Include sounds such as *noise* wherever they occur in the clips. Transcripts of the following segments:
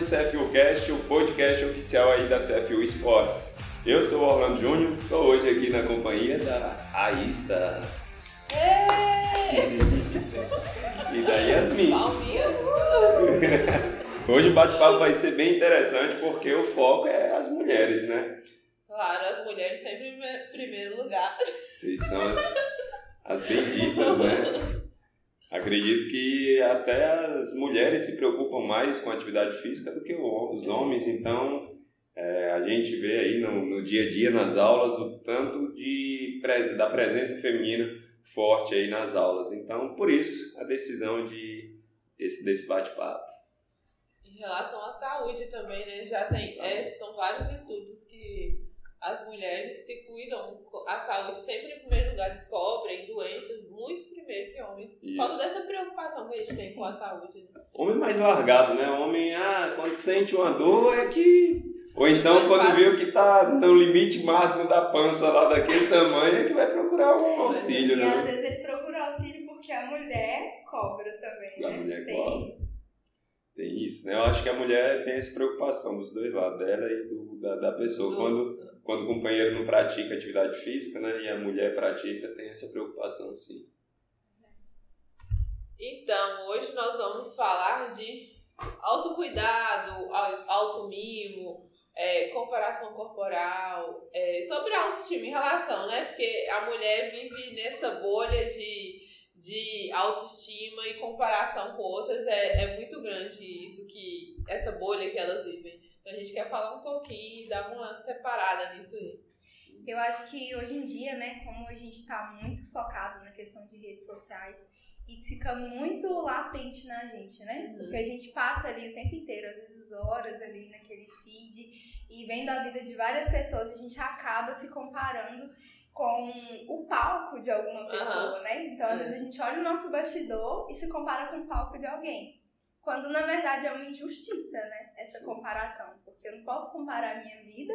um CFU Cast, o podcast oficial aí da CFU Esportes. Eu sou o Orlando Júnior, estou hoje aqui na companhia da Aissa. *laughs* e da Yasmin. *laughs* Hoje o bate-papo vai ser bem interessante porque o foco é as mulheres, né? Claro, as mulheres sempre em primeiro lugar. Vocês são as, as benditas, né? *laughs* Acredito que até as mulheres se preocupam mais com a atividade física do que os homens, então é, a gente vê aí no, no, dia a dia nas aulas o tanto de da presença feminina forte aí nas aulas. Então, por isso a decisão de esse desse bate-papo. Em relação à saúde também, né? Já tem, é, são vários estudos que as mulheres se cuidam, a saúde sempre em primeiro lugar, descobrem doenças muito primeiro que homens. Por causa dessa preocupação que a gente tem com a saúde. Né? Homem mais largado, né? Homem, ah, quando sente uma dor é que. Ou então quando vê que tá no limite máximo da pança lá daquele tamanho é que vai procurar um auxílio, e né? E às vezes ele procura auxílio porque a mulher cobra também, a né? Mulher tem cobra. isso. Tem isso, né? Eu acho que a mulher tem essa preocupação dos dois lados, dela e do, da, da pessoa. Do... Quando, quando o companheiro não pratica atividade física, né? E a mulher pratica, tem essa preocupação sim. Então, hoje nós vamos falar de autocuidado, automimo, é, comparação corporal, é, sobre autoestima em relação, né? Porque a mulher vive nessa bolha de, de autoestima e comparação com outras, é, é muito grande isso, que essa bolha que elas vivem. Então a gente quer falar um pouquinho e dar uma separada nisso aí. Eu acho que hoje em dia, né, como a gente está muito focado na questão de redes sociais, isso fica muito latente na gente, né? Uhum. Porque a gente passa ali o tempo inteiro, às vezes horas ali naquele feed e vendo a vida de várias pessoas, a gente acaba se comparando com o palco de alguma pessoa, Uhum. né? Então, às vezes a gente olha o nosso bastidor e se compara com o palco de alguém. Quando na verdade é uma injustiça, né? Essa comparação. Porque eu não posso comparar a minha vida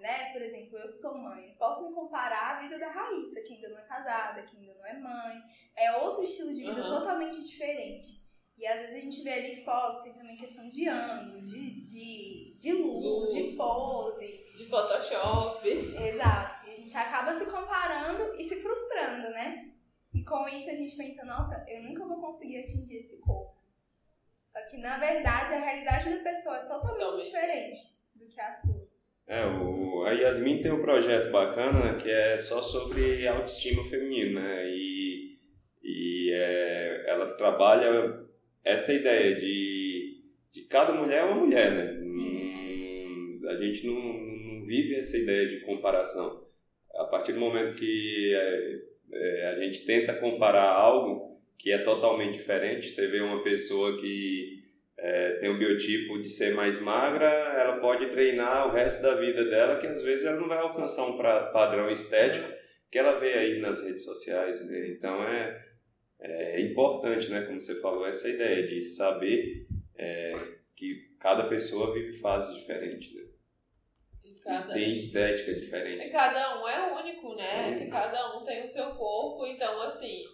né? Por exemplo, eu que sou mãe, posso me comparar à vida da Raíssa, que ainda não é casada, que ainda não é mãe. É outro estilo de vida Uhum. totalmente diferente. E às vezes a gente vê ali fotos, tem também questão de ângulo, de, de, de luz, de Luz. pose. De Photoshop. Exato. E a gente acaba se comparando e se frustrando, né? E com isso a gente pensa, nossa, eu nunca vou conseguir atingir esse corpo. Que na verdade a realidade da pessoa é totalmente Totalmente diferente do que a sua. É, o, a Yasmin tem um projeto bacana que é só sobre autoestima feminina, né? E, e é, ela trabalha essa ideia de, de cada mulher é uma mulher, né? Hum, a gente não, não vive essa ideia de comparação. A partir do momento que é, é, a gente tenta comparar algo que é totalmente diferente, você vê uma pessoa que é, tem o biotipo de ser mais magra, ela pode treinar o resto da vida dela, que às vezes ela não vai alcançar um pra, padrão estético que ela vê aí nas redes sociais. Né? Então é, é importante, né, como você falou, essa ideia de saber é, que cada pessoa vive fases diferentes, né? Cada... tem estética diferente. E cada um é único, né? Que cada um tem o seu corpo, então assim,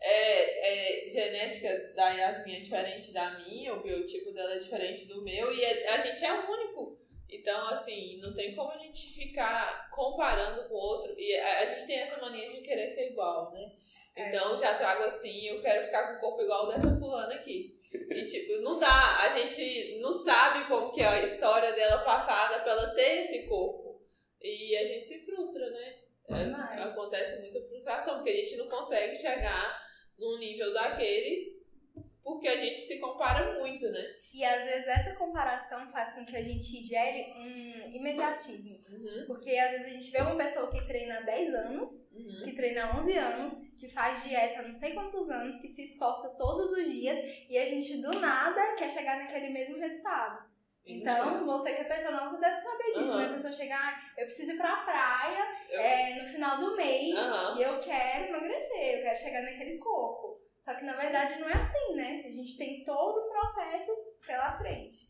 é, é, genética da Yasmin é diferente da minha, o biotipo dela é diferente do meu, e é- a gente é único. Então, assim, não tem como a gente ficar comparando com o outro. E a, a gente tem essa mania de querer ser igual, né? Então, já trago assim, eu quero ficar com o corpo igual dessa fulana aqui. E, tipo, não dá. A gente não sabe como que é a história dela passada pra ela ter esse corpo. E a gente se frustra, né? É, acontece muita frustração, porque a gente não consegue chegar no nível daquele porque a gente se compara muito, né? E às vezes essa comparação faz com que a gente gere um imediatismo. Uhum, Porque às vezes a gente vê uma pessoa que treina há 10 anos, uhum. que treina há 11 anos, que faz dieta não sei quantos anos, que se esforça todos os dias e a gente do nada quer chegar naquele mesmo resultado. Então, você que é personal, você deve saber disso, Uhum. né? A pessoa chegar, "Ah, eu preciso ir pra praia Eu- é, no final do mês Aham. e eu quero emagrecer, eu quero chegar naquele corpo. Só que na verdade não é assim, né? A gente tem todo um processo pela frente.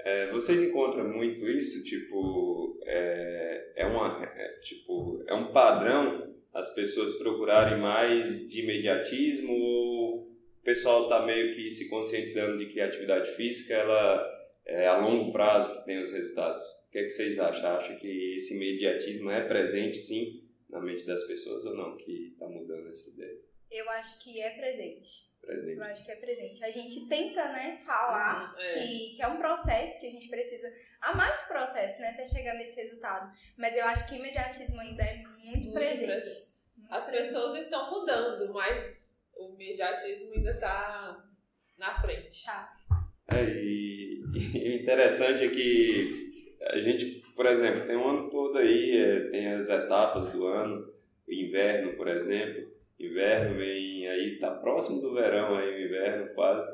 É, vocês encontram muito isso, tipo, é, é, uma, é, tipo, é um padrão as pessoas procurarem mais de imediatismo ou pessoal está meio que se conscientizando de que a atividade física ela é a longo prazo que tem os resultados. O que, é que vocês acham? Acham que esse imediatismo é presente, sim, na mente das pessoas ou não? Que está mudando essa ideia? Eu acho que é presente. Presente. Eu acho que é presente. A gente tenta, né, falar Uhum, é. que, que é um processo que a gente precisa amar esse processo, né, até chegar nesse resultado. Mas eu acho que o imediatismo ainda é muito, Muito presente. presente. Muito As presente. pessoas estão mudando, mas o mediatismo ainda está na frente. Tá. É, e, e *laughs* o interessante é que a gente, por exemplo, tem um ano todo aí, é, tem as etapas do ano, o inverno, por exemplo. Inverno vem aí, tá próximo do verão aí, o inverno quase.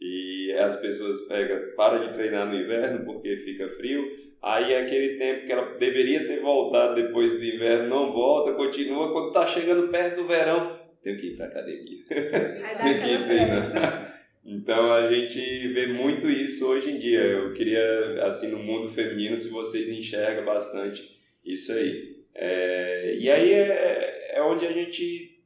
E as pessoas pegam, param de treinar no inverno porque fica frio. Aí aquele tempo que ela deveria ter voltado depois do inverno não volta, continua. Quando tá chegando perto do verão, tenho que ir pra academia. Aí dá *laughs* Tem que aquela treinar. Então a gente vê muito isso hoje em dia. Eu queria, assim, no mundo feminino, se vocês enxergam bastante isso aí. É, e aí é, é onde a gente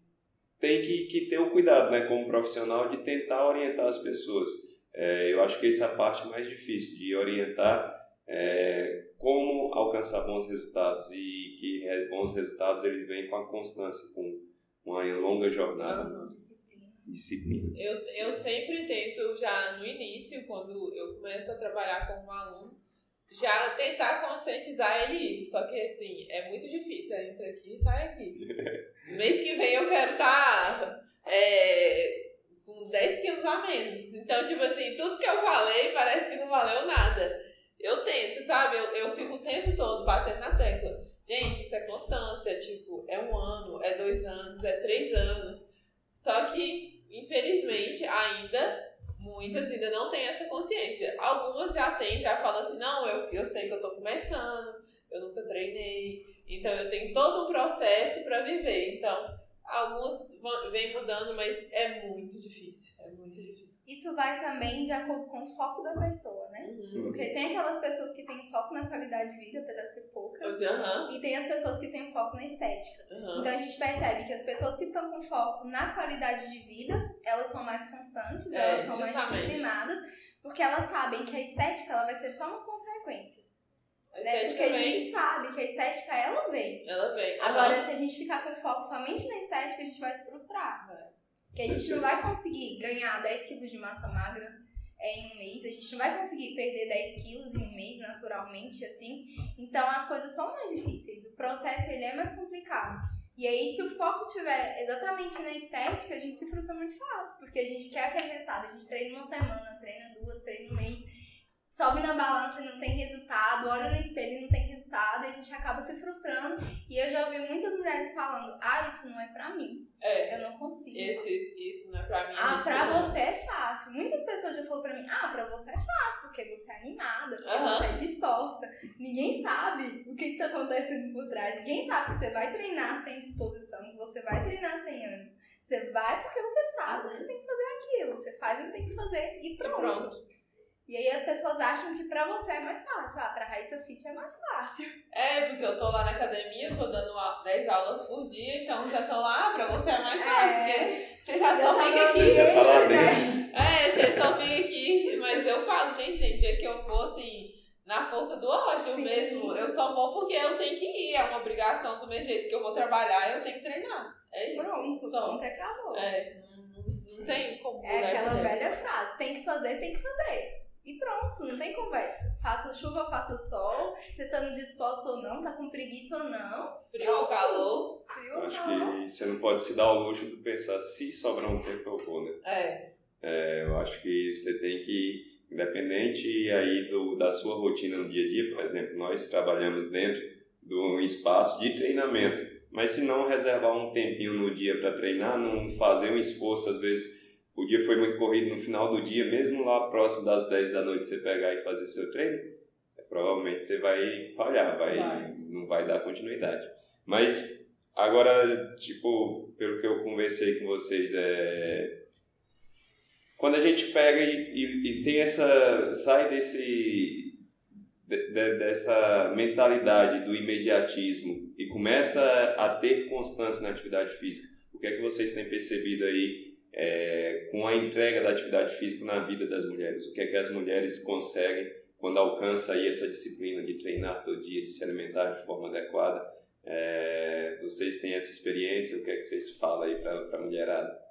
tem que, que ter o cuidado, né, como profissional, de tentar orientar as pessoas. É, eu acho que essa é a parte mais difícil, de orientar é, como alcançar bons resultados e que bons resultados eles vêm com a constância, com uma longa jornada Aham. Disciplina. Disciplina. Eu, eu sempre tento, já no início, quando eu começo a trabalhar como aluno, já tentar conscientizar ele isso. Só que, assim, é muito difícil. Entra aqui e sai aqui. *laughs* Mês que vem eu quero estar com 10 quilos a menos. Então, tipo assim, tudo que eu falei parece que não valeu nada. Eu tento, sabe? Eu, eu fico o tempo todo batendo na tecla. Gente, isso é constância. Tipo, é um ano, é dois anos, é três anos. Só que, infelizmente, ainda, muitas ainda não têm essa consciência. Algumas já têm, já falam assim, não, eu, eu sei que eu tô começando, eu nunca treinei, então eu tenho todo um processo para viver. Então, algumas vão- vêm mudando, mas é muito difícil, é muito difícil. Isso vai também de acordo com o foco da pessoa, né? Uhum. Porque tem aquelas pessoas que têm foco na qualidade de vida, apesar de ser poucas, Aham, e tem as pessoas que têm foco na estética. aham. Então a gente percebe que as pessoas que estão com foco na qualidade de vida, elas são mais constantes, É, elas são mais justamente. disciplinadas, porque elas sabem que a estética ela vai ser só uma consequência. Né? Porque a vem, gente sabe que a estética ela vem. ela vem. Agora, se a gente ficar com foco somente na estética, a gente vai se frustrar. Porque a gente não vai conseguir ganhar 10 quilos de massa magra é, em um mês, a gente não vai conseguir perder 10 quilos em um mês naturalmente, assim. Então as coisas são mais difíceis, o processo ele é mais complicado. E aí, se o foco tiver exatamente na estética, a gente se frustra muito fácil, porque a gente quer aquele resultado, a gente treina uma semana, treina duas, treina um mês, sobe na balança e não tem resultado, olha no espelho e não tem resultado, e a gente acaba se frustrando. E eu já ouvi muitas mulheres falando, ah, isso não é pra mim, É, eu não consigo. esse, isso não é pra mim. Ah, pra não. você é fácil. Muitas pessoas já falaram pra mim, ah, pra você é fácil, porque você é animada, porque você é disposta. Ninguém sabe o que, que tá acontecendo por trás. Ninguém sabe que você vai treinar sem disposição, que você vai treinar sem ânimo. Você vai porque você sabe que você tem que fazer aquilo. Você faz o que tem que fazer e E pronto. E aí as pessoas acham que pra você é mais fácil. Ah, pra Raíssa Fit é mais fácil. É, porque eu tô lá na academia, tô dando a- 10 aulas por dia, então já tô lá, pra você é mais fácil, É. porque você já só tá fica aqui. ambiente, tá lá né? É, você só fica aqui. Mas eu falo, gente, gente, é que eu vou assim, na força do ódio Sim. mesmo. Eu só vou porque eu tenho que ir. É uma obrigação do meu jeito que eu vou trabalhar, eu tenho que treinar. É isso. Pronto, só. pronto, acabou. É, não, tem como É aquela velha frase, tem que fazer, tem que fazer. E pronto, não tem conversa. Faça chuva, faça sol, você tá no disposto ou não, tá com preguiça ou não, Frio ou calor. frio Eu ou acho calor. que você não pode se dar o luxo de pensar se sobrar um tempo eu vou, né? É. É, eu acho que você tem que, independente aí do, da sua rotina no dia a dia, por exemplo, nós trabalhamos dentro do espaço de treinamento, mas se não reservar um tempinho no dia para treinar, não fazer um esforço, às vezes o dia foi muito corrido no final do dia, mesmo lá próximo das 10 da noite você pegar e fazer seu treino, é, provavelmente você vai falhar, vai, Vai. não vai dar continuidade. Mas agora, tipo, pelo que eu conversei com vocês, é quando a gente pega e, e, e tem essa sai desse de- de- dessa mentalidade do imediatismo e começa a ter constância na atividade física o que é que vocês têm percebido aí é, com a entrega da atividade física na vida das mulheres. O que é que as mulheres conseguem quando alcançam aí essa disciplina de treinar todo dia, de se alimentar de forma adequada. É, vocês têm essa experiência? O que é que vocês falam aí para a mulherada?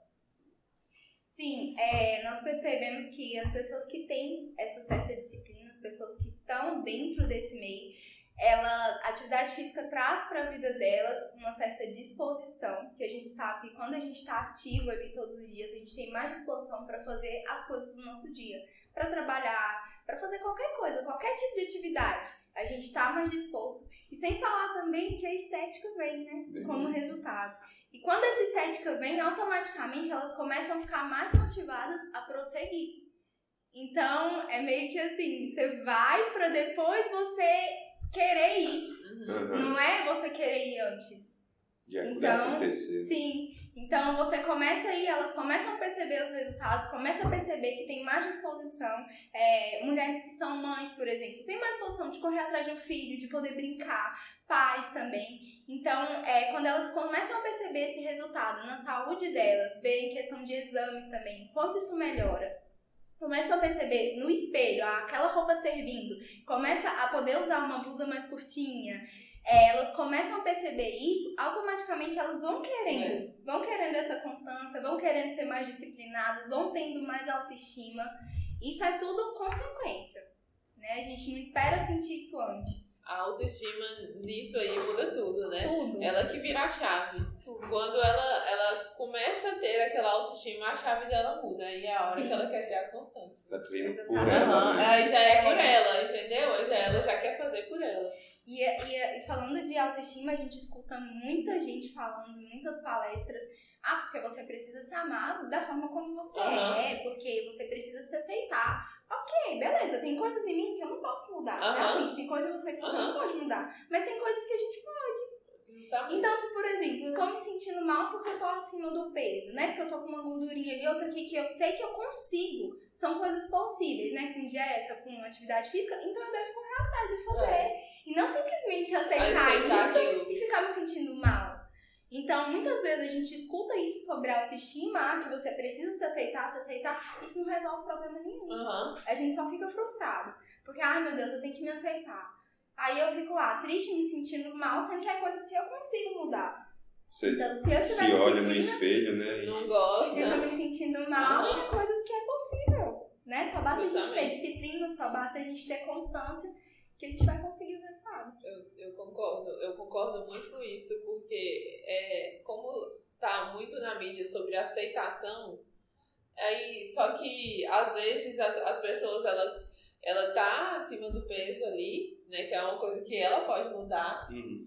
Sim, é, nós percebemos que as pessoas que têm essa certa disciplina, as pessoas que estão dentro desse meio, elas, a atividade física traz para a vida delas uma certa disposição, que a gente sabe que quando a gente está ativo ali todos os dias, a gente tem mais disposição para fazer as coisas do nosso dia, para trabalhar, para fazer qualquer coisa, qualquer tipo de atividade. A gente está mais disposto. E sem falar também que a estética vem, né, como resultado. E quando essa estética vem, automaticamente elas começam a ficar mais motivadas a prosseguir. Então, é meio que assim, você vai para depois você querer ir. Uhum. Não é você querer ir antes. Já então, acontecer. Sim. Então você começa aí, elas começam a perceber os resultados, começam a perceber que tem mais disposição. É, mulheres que são mães, por exemplo, tem mais disposição de correr atrás de um filho, de poder brincar, pais também. Então, é, quando elas começam a perceber esse resultado na saúde delas, ver em questão de exames também, quanto isso melhora começa a perceber no espelho aquela roupa servindo, começa a poder usar uma blusa mais curtinha, é, elas começam a perceber isso, automaticamente elas vão querendo, é. vão querendo essa constância, vão querendo ser mais disciplinadas, vão tendo mais autoestima. Isso é tudo consequência, né? A gente não espera sentir isso antes a autoestima nisso aí muda tudo, né? Tudo. Ela que vira a chave. Tudo. Quando ela, ela começa a ter aquela autoestima, a chave dela muda. Aí é a hora Sim. que ela quer ter a constância. Ela treina por ela. Uhum. Aí já é, por ela, entendeu? Já, ela já quer fazer por ela. E, e, e falando de autoestima, a gente escuta muita gente falando, muitas palestras. Ah, porque você precisa ser amado da forma como você uhum. é, porque você precisa se aceitar. Ok, beleza, tem coisas em mim que eu não posso mudar. Uhum. Realmente, tem coisas em você que você uhum. não pode mudar. Mas tem coisas que a gente pode. Justamente. Então, se por exemplo, eu tô me sentindo mal porque eu tô acima do peso, né? Porque eu tô com uma gordurinha ali, outra aqui que eu sei que eu consigo. São coisas possíveis, né? Com dieta, com atividade física. Então eu devo correr atrás e fazer. É. E não simplesmente aceitar, aceitar isso e ficar me sentindo mal. Então, muitas vezes a gente escuta isso sobre autoestima, que você precisa se aceitar, se aceitar, isso não resolve problema nenhum. Uhum. A gente só fica frustrado. Porque, ai meu Deus, eu tenho que me aceitar. Aí eu fico lá, triste, me sentindo mal, sendo que é coisas que eu consigo mudar. Você então, se eu tiver se olha no espelho, né? Não gosta. E fica me sentindo mal, uhum. é coisas que é possível. Né? Só basta Justamente. a gente ter disciplina, só basta a gente ter constância que a gente vai conseguir o resultado. Eu, eu concordo, eu concordo muito com isso, porque é, como tá muito na mídia sobre aceitação, aí só que às vezes as, as pessoas ela ela tá acima do peso ali, né, que é uma coisa que ela pode mudar. Uhum.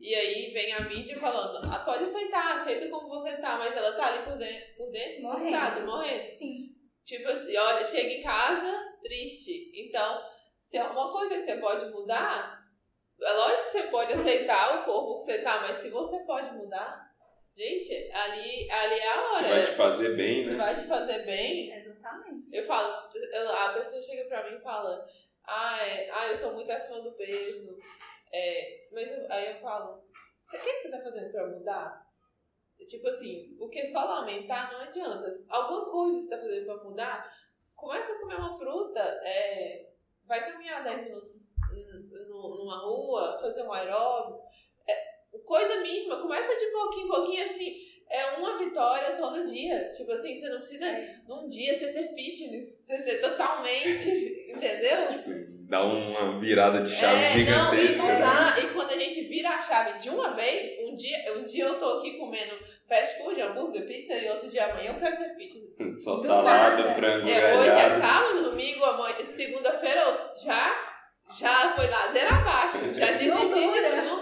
E aí vem a mídia falando, ah, pode aceitar, aceita como você tá, mas ela tá ali por dentro, por dentro morrendo. morrendo. Sim. Tipo assim, olha, chega em casa triste. Então, se é uma coisa que você pode mudar, é lógico que você pode aceitar o corpo que você tá, mas se você pode mudar, gente, ali, ali é a hora. Se vai te fazer bem, né? Se vai te fazer bem. Exatamente. Eu falo, a pessoa chega pra mim e fala, ah, é, ah eu tô muito acima do peso. É, mas eu, aí eu falo, o que, que você tá fazendo pra mudar? Tipo assim, porque só lamentar não adianta. Alguma coisa você tá fazendo pra mudar, começa a comer uma fruta, é, vai caminhar 10 minutos numa rua, fazer um aeróbico, é, coisa mínima, começa de pouquinho em pouquinho, assim, é uma vitória todo dia. Tipo assim, você não precisa, é. num dia, você ser fitness, você ser totalmente, *laughs* entendeu? Tipo, dá uma virada de chave é, gigantesca. Não, e, dá, e quando a gente vira a chave de uma vez, um dia, um dia eu tô aqui comendo fast food, hambúrguer, pizza, e outro dia amanhã eu quero ser fitness. Só salada, nada. frango, é, Hoje é sábado, domingo, amanhã, segunda-feira já, já foi ladeira abaixo, *laughs* já desisti de dura.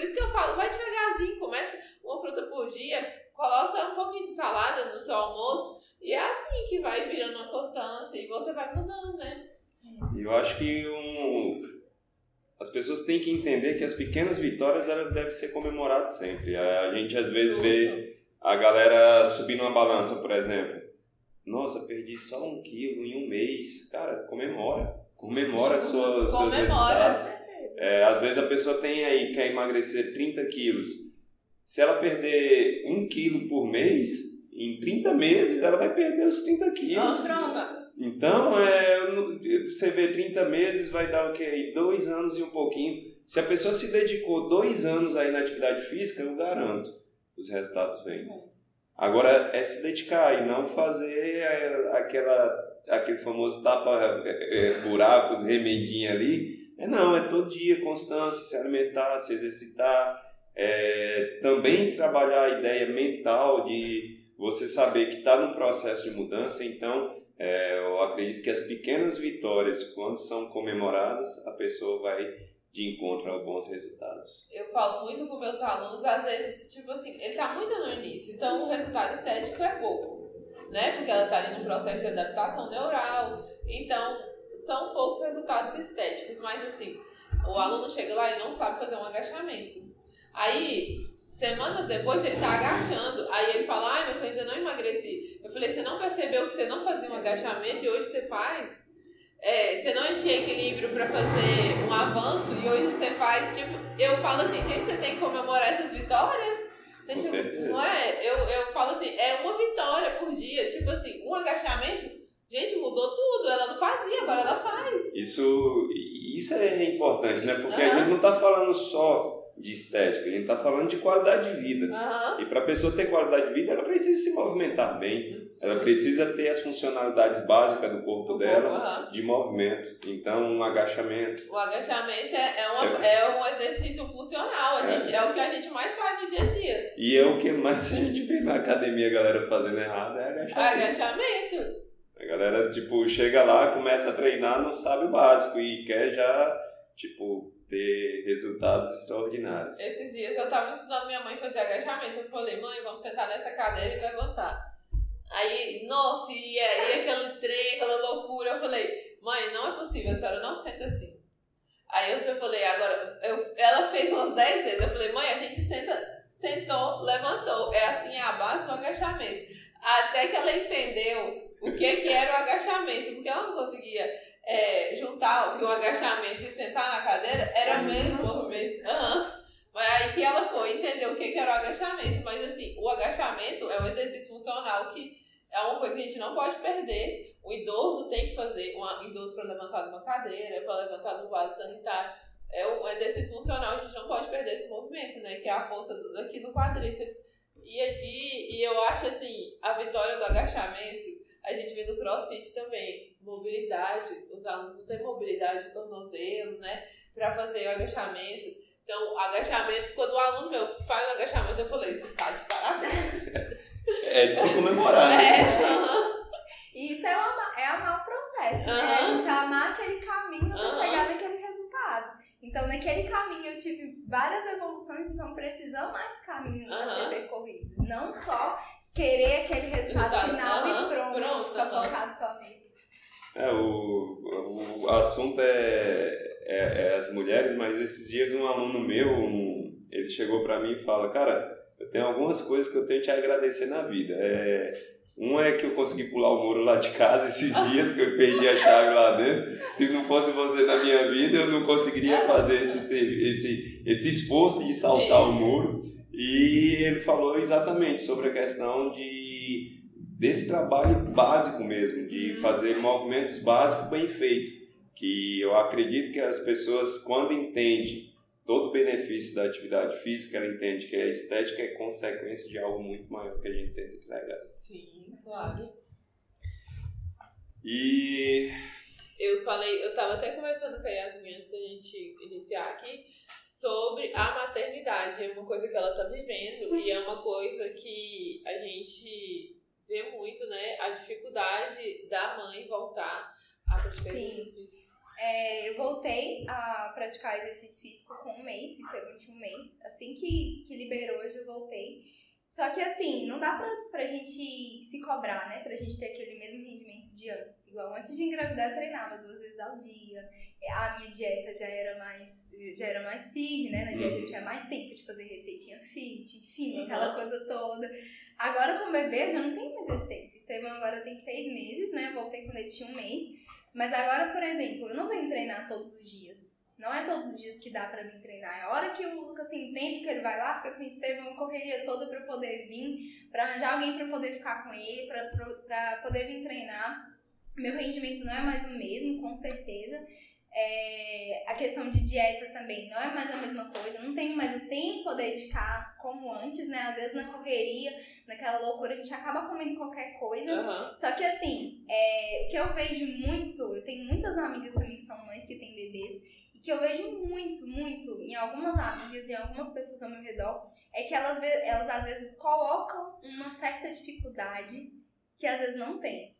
Por isso que eu falo, vai devagarzinho, começa uma fruta por dia, coloca um pouquinho de salada no seu almoço, e é assim que vai virando uma constância, e você vai mudando, né? Eu acho que um, as pessoas têm que entender que as pequenas vitórias elas devem ser comemoradas sempre. A gente às vezes vê a galera subindo uma balança, por exemplo. Nossa, perdi só um quilo em um mês. Cara, comemora. Comemora suas, seus resultados. É, às vezes a pessoa tem aí, quer emagrecer 30 quilos. Se ela perder um quilo por mês, em 30 meses ela vai perder os 30 quilos. Pronto. Então, é, você vê 30 meses, vai dar o quê? Dois anos e um pouquinho. Se a pessoa se dedicou dois anos aí na atividade física, eu garanto, os resultados vêm. Agora, é se dedicar e não fazer é, aquela, aquele famoso tapa é, é, ali. É não, é todo dia, constância, se alimentar, se exercitar. É, também trabalhar a ideia mental de você saber que está num processo de mudança, então é, eu acredito que as pequenas vitórias, quando são comemoradas, a pessoa vai de encontro a bons resultados. Eu falo muito com meus alunos, às vezes, tipo assim, ele está muito no início, então o resultado estético é pouco, né? Porque ela está ali no processo de adaptação neural, então são poucos resultados estéticos, mas assim, o aluno chega lá e não sabe fazer um agachamento. Aí, semanas depois, ele está agachando, aí ele fala, ai, mas eu ainda não emagreci. Eu falei, você não percebeu que você não fazia um agachamento e hoje você faz? É, você não tinha equilíbrio para fazer um avanço e hoje você faz, tipo, eu falo assim, gente, você tem que comemorar essas vitórias. Você, tipo, não é? Eu, eu falo assim, é uma vitória por dia, tipo assim, um agachamento, gente, mudou tudo, ela não fazia, agora ela faz. Isso, isso é importante, né? Porque uhum. a gente não tá falando só de estética, a gente está falando de qualidade de vida. Uhum. E para a pessoa ter qualidade de vida, ela precisa se movimentar bem, Isso. ela precisa ter as funcionalidades básicas do corpo o dela corpo, uhum. de movimento. Então, um agachamento. O agachamento é, é, uma, é. é um exercício funcional, a é. Gente, é o que a gente mais faz no dia a dia. E é o que mais a gente vê na academia a galera fazendo errado, é agachamento. Agachamento. A galera, tipo, chega lá, começa a treinar, não sabe o básico e quer já, tipo, ter resultados extraordinários. Esses dias eu tava ensinando minha mãe a fazer agachamento. Eu falei, mãe, vamos sentar nessa cadeira e levantar. Aí, nossa, e, e aquele trem, aquela loucura. Eu falei, mãe, não é possível, a senhora não senta assim. Aí eu falei, agora, eu, ela fez umas 10 vezes. Eu falei, mãe, a gente senta, sentou, levantou. É assim é a base do agachamento. Até que ela entendeu o que, que era o agachamento, porque ela não conseguia é, juntar o agachamento e sentar na cadeira, era o mesmo movimento. Uhum. Mas aí que ela foi entender o que, que era o agachamento. Mas assim, o agachamento é um exercício funcional que é uma coisa que a gente não pode perder. O idoso tem que fazer, um idoso para levantar de uma cadeira, para levantar do vaso sanitário. É um exercício funcional, a gente não pode perder esse movimento, né? Que é a força aqui no quadríceps. E, e, e eu acho assim, a vitória do agachamento, a gente vê no crossfit também mobilidade, os alunos não têm mobilidade de tornozelo, né? Para fazer o agachamento. Então, agachamento, quando o aluno meu faz o agachamento, eu falei, você tá de parabéns. *laughs* É de se comemorar, né? É, E isso é, uma, é amar o processo, né? A gente amar aquele caminho para chegar naquele naquele caminho eu tive várias evoluções, então preciso amar esse caminho para ser percorrido. Não só querer aquele resultado, final e pronto, pronto ficar focado só nele. É, o, o assunto é, é, é, as mulheres, mas esses dias um aluno meu, um, ele chegou para mim e fala, cara, eu tenho algumas coisas que eu tenho que te agradecer na vida. É, um é que eu consegui pular o muro lá de casa esses dias, que eu perdi a chave lá dentro. Se não fosse você na minha vida, eu não conseguiria fazer esse, esse, esse esforço de saltar o muro. E ele falou exatamente sobre a questão de desse trabalho básico mesmo, de uhum. fazer movimentos básicos bem feitos. Que eu acredito que as pessoas, quando entendem todo o benefício da atividade física, ela entende que a estética é consequência de algo muito maior que a gente tenta entregar. Sim, claro. E. Eu falei, eu estava até conversando com a Yasmin antes da gente iniciar aqui sobre a maternidade. É uma coisa que ela está vivendo e é uma coisa que a gente vê muito, né, a dificuldade da mãe voltar a praticar Sim. exercício físico. É, eu voltei a praticar exercício físico com um mês, sistemamente um mês. Assim que, que liberou, eu já voltei. Só que assim, não dá pra, pra gente se cobrar, né? Pra gente ter aquele mesmo rendimento de antes. Igual antes de engravidar, eu treinava duas vezes ao dia. A minha dieta já era mais, já era mais firme, né? Na dieta eu uhum. tinha mais tempo de fazer receitinha fit, enfim, uhum. aquela coisa toda. Agora com o bebê já não tem mais esse tempo. Estevam agora tem seis meses, né? Voltei quando ele tinha um mês. Mas agora, por exemplo, eu não venho treinar todos os dias. Não é todos os dias que dá pra vir treinar. É a hora que o Lucas tem tempo que ele vai lá, fica com o Estevam, uma correria toda pra poder vir, pra arranjar alguém pra poder ficar com ele, pra poder vir treinar. Meu rendimento não é mais o mesmo, com certeza. É, a questão de dieta também não é mais a mesma coisa, não tenho mais o tempo a dedicar como antes, né? Às vezes na correria, naquela loucura, a gente acaba comendo qualquer coisa. Aham. Só que assim, é, o que eu vejo muito, eu tenho muitas amigas também que são mães que têm bebês, que eu vejo muito, muito em algumas amigas e em algumas pessoas ao meu redor, é que elas, elas às vezes colocam uma certa dificuldade que às vezes não tem.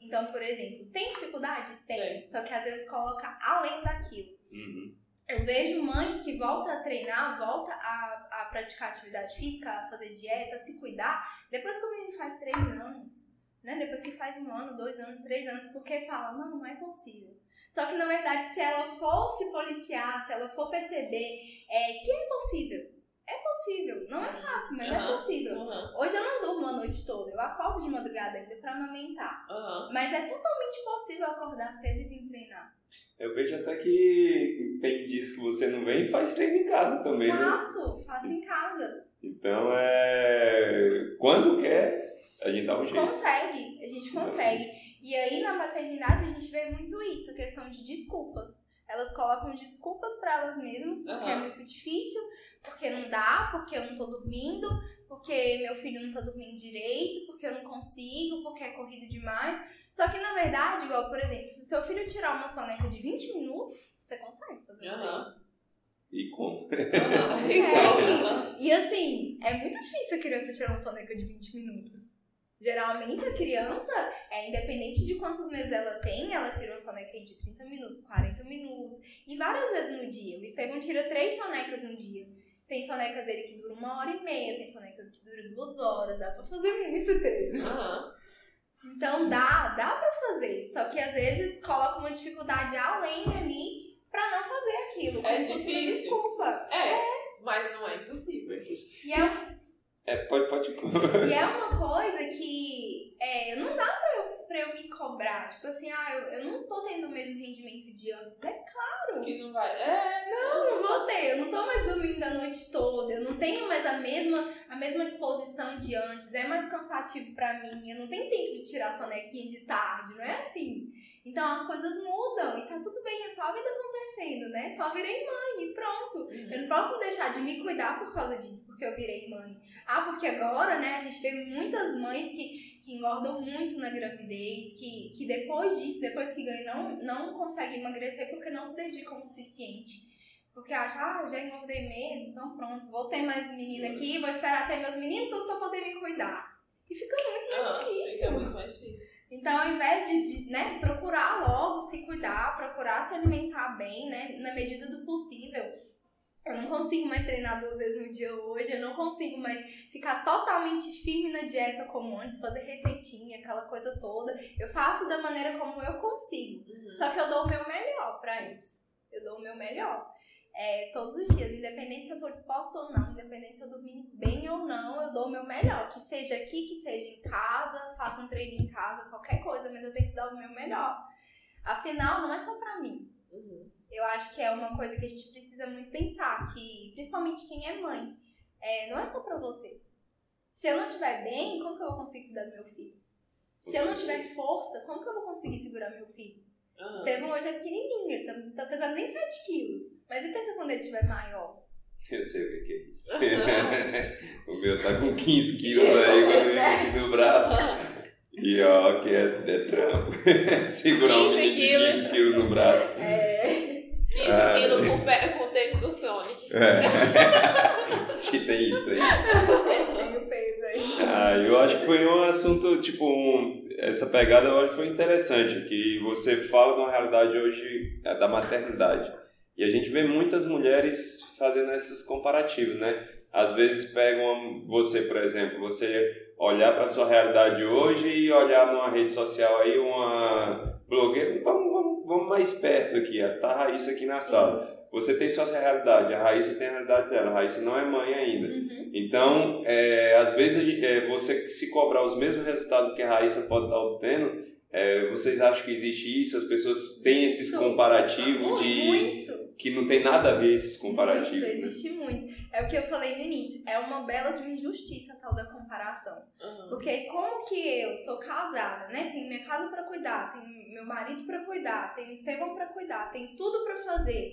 Então, por exemplo, tem dificuldade? Tem. Tem. Só que às vezes coloca além daquilo. Uhum. Eu vejo mães que voltam a treinar, voltam a, a praticar atividade física, a fazer dieta, a se cuidar, depois que o menino faz três anos, né? Depois que faz um ano, dois anos, três anos, porque fala, não, não é possível. Só que na verdade, se ela for se policiar, se ela for perceber é, que é possível, é possível. Não é fácil, mas é Aham. possível. Aham. Hoje eu não durmo a noite toda, eu acordo de madrugada ainda pra amamentar. Aham. Mas é totalmente possível acordar cedo e vir treinar. Eu vejo até que tem dias que você não vem e faz treino em casa também, né? Faço, faço em casa. Então é. Quando quer, a gente dá um jeito. Consegue, a gente consegue. E aí na maternidade a gente vê muito isso, a questão de desculpas. Elas colocam desculpas pra elas mesmas, porque é Aham. muito difícil, porque não dá, porque eu não tô dormindo, porque meu filho não tá dormindo direito, porque eu não consigo, porque é corrido demais. Só que na verdade, igual, por exemplo, se o seu filho tirar uma soneca de 20 minutos, você consegue fazer. Aham. E como? Aham. Consegue. *laughs* Igual. E assim, é muito difícil a criança tirar uma soneca de 20 minutos. Geralmente a criança, é independente de quantos meses ela tem, ela tira uma soneca de 30 minutos, 40 minutos. E várias vezes no dia. O Estevão tira três sonecas no dia. Tem sonecas dele que duram uma hora e meia, tem sonecas que duram duas horas, dá pra fazer muito treino. Aham. Então dá, dá pra fazer. Só que às vezes coloca uma dificuldade além ali pra não fazer aquilo. É difícil. desculpa. É, mas não é impossível. E é É, pode, pode. E é uma coisa que é, não dá pra eu, me cobrar. Tipo assim, ah, eu, eu não tô tendo o mesmo rendimento de antes. É claro. Que não vai. É, Eu não vou ter, eu não tô mais dormindo a noite toda, eu não tenho mais a mesma, a mesma disposição de antes, é mais cansativo pra mim, eu não tenho tempo de tirar sonequinha de tarde, não é assim. Então as coisas mudam e tá tudo bem, é só a vida acontecendo, né? Só virei mãe e pronto. Eu não posso deixar de me cuidar por causa disso, porque eu virei mãe. Ah, porque agora, né, a gente vê muitas mães que, que engordam muito na gravidez, que, que depois disso, depois que ganham, não, não conseguem emagrecer porque não se dedicam o suficiente. Porque acham, ah, já engordei mesmo, então pronto, vou ter mais menina aqui, vou esperar ter meus meninos tudo pra poder me cuidar. E fica muito Aham, difícil. Fica muito mais difícil. Então, ao invés de, de, né, procurar logo se cuidar, procurar se alimentar bem, né, na medida do possível. Eu não consigo mais treinar duas vezes no dia hoje, eu não consigo mais ficar totalmente firme na dieta como antes, fazer receitinha, aquela coisa toda. Eu faço da maneira como eu consigo. Uhum. Só que eu dou o meu melhor pra isso. Eu dou o meu melhor. É, todos os dias, independente se eu tô disposta ou não, independente se eu dormir bem ou não, eu dou o meu melhor. Que seja aqui, que seja em casa, faça um treino em casa, qualquer coisa, mas eu tenho que dar o meu melhor. Afinal, não é só pra mim. Uhum. Eu acho que é uma coisa que a gente precisa muito pensar, que principalmente quem é mãe, é, não é só pra você. Se eu não estiver bem, como que eu vou conseguir cuidar do meu filho? Se eu não tiver força, como que eu vou conseguir segurar meu filho? Aham. Estevam hoje é pequenininho, ele tá, tá pesando nem 7 quilos. Mas e pensa quando ele estiver maior? *laughs* Eu sei o que é isso. *laughs* o meu tá com 15 quilos aí quando eu aqui no braço. E ó, que é, é trampo. *laughs* Segurar um 15 menino de quilos. 15 quilos no braço. 15 quilos com, o pé- com o tênis do Sonic. É. *laughs* Tem isso aí. Tem o peso aí. Ah, eu acho que foi um assunto, tipo, um- essa pegada eu acho que foi interessante, que você fala de uma realidade hoje é, da maternidade. E a gente vê muitas mulheres fazendo esses comparativos, né? Às vezes pegam você, por exemplo, você olhar para sua realidade hoje e olhar numa rede social aí uma blogueira, vamos, vamos, vamos mais perto aqui, tá a Raíssa aqui na sala. Você tem sua realidade, a Raíssa tem a realidade dela, a Raíssa não é mãe ainda. Uhum. Então, é, às vezes, é, você se cobrar os mesmos resultados que a Raíssa pode estar obtendo, É, vocês acham que existe isso? As pessoas têm esses comparativos de Muito. que não tem nada a ver esses comparativos. Muito, né? existe muito. É o que eu falei no início. É uma bela de uma injustiça a tal da comparação. Aham. Porque como que eu sou casada, né? Tenho minha casa pra cuidar, tenho meu marido pra cuidar, tenho o Estevão pra cuidar, tenho tudo pra fazer.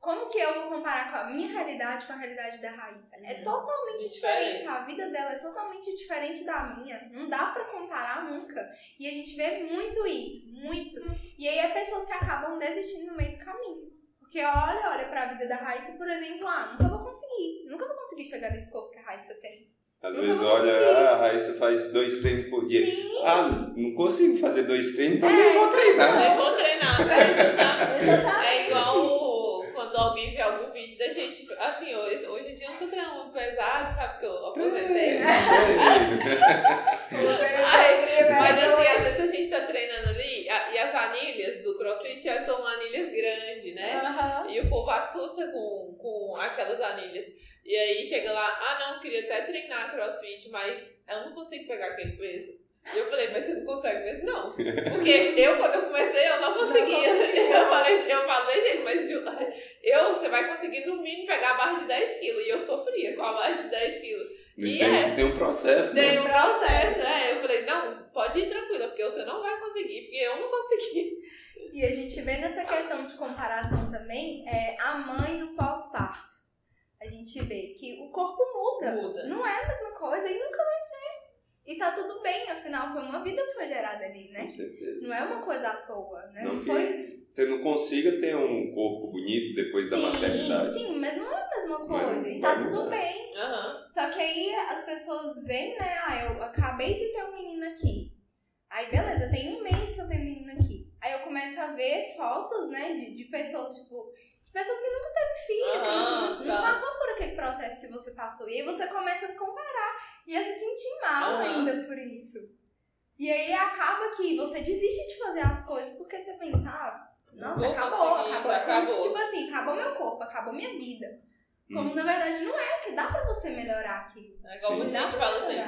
Como que eu vou comparar com a minha realidade com a realidade da Raíssa? É Uhum. totalmente Diferente. diferente. A vida dela é totalmente diferente da minha. Não dá pra comparar nunca. E a gente vê muito isso, muito. E aí é pessoas que acabam desistindo no meio do caminho. Porque olha, olha pra vida da Raíssa, por exemplo, ah, nunca vou conseguir. Nunca vou conseguir chegar nesse corpo que a Raíssa tem. Às Nunca vezes olha, ah, a Raíssa faz dois treinos por dia. Sim. Ah, não consigo fazer dois treinos, então É, nem vou treinar. Eu vou treinar, né? Exatamente. É igual o- quando alguém vê algum vídeo da gente, assim, hoje, hoje em dia eu não tô treinando pesado, sabe, que eu aposentei. *laughs* Ai, Mas assim, às vezes a gente tá treinando ali, e as anilhas do crossfit elas são anilhas grandes, né? Aham. E o povo assusta com, com aquelas anilhas. E aí chega lá, ah não, queria até treinar crossfit, mas eu não consigo pegar aquele peso. E eu falei, mas você não consegue mesmo não. Porque eu, quando eu comecei, eu não conseguia. conseguia. Eu falei, eu falei, gente, mas eu, você vai conseguir no mínimo pegar a barra de 10 quilos. E eu sofria com a barra de 10 quilos. E tem, é. tem um processo, Tem né? um processo, né? Eu falei, não, pode ir tranquila, porque você não vai conseguir, porque eu não consegui. E a gente vê nessa questão de comparação também é a mãe no pós-parto. A gente vê que o corpo muda. Muda. Não é a mesma coisa e nunca vai ser. E tá tudo bem, afinal foi uma vida que foi gerada ali, né? Com certeza. Não é uma coisa à toa, né? Não Não foi. Você não consiga ter um corpo bonito depois da maternidade. sim, mas não é a mesma Mas coisa. E tá tudo mudar. bem. Aham. Só que aí as pessoas veem, né? Ah, eu acabei de ter um menino aqui. Aí, beleza, tem um mês que eu tenho um menino aqui. Aí eu começo a ver fotos, né, de, de pessoas, tipo, de pessoas que nunca teve filho, que Aham, não, tá. não passou por aquele processo que você passou. E aí você começa a se comparar e a se sentir mal Aham. ainda por isso. E aí acaba que você desiste de fazer as coisas porque você pensa, ah, nossa, Vou acabou, conseguir, acabou. É acabou. tipo assim, acabou meu corpo, acabou minha vida. Como Hum. na verdade não é, porque dá pra você melhorar aqui. É igual muita gente fala assim,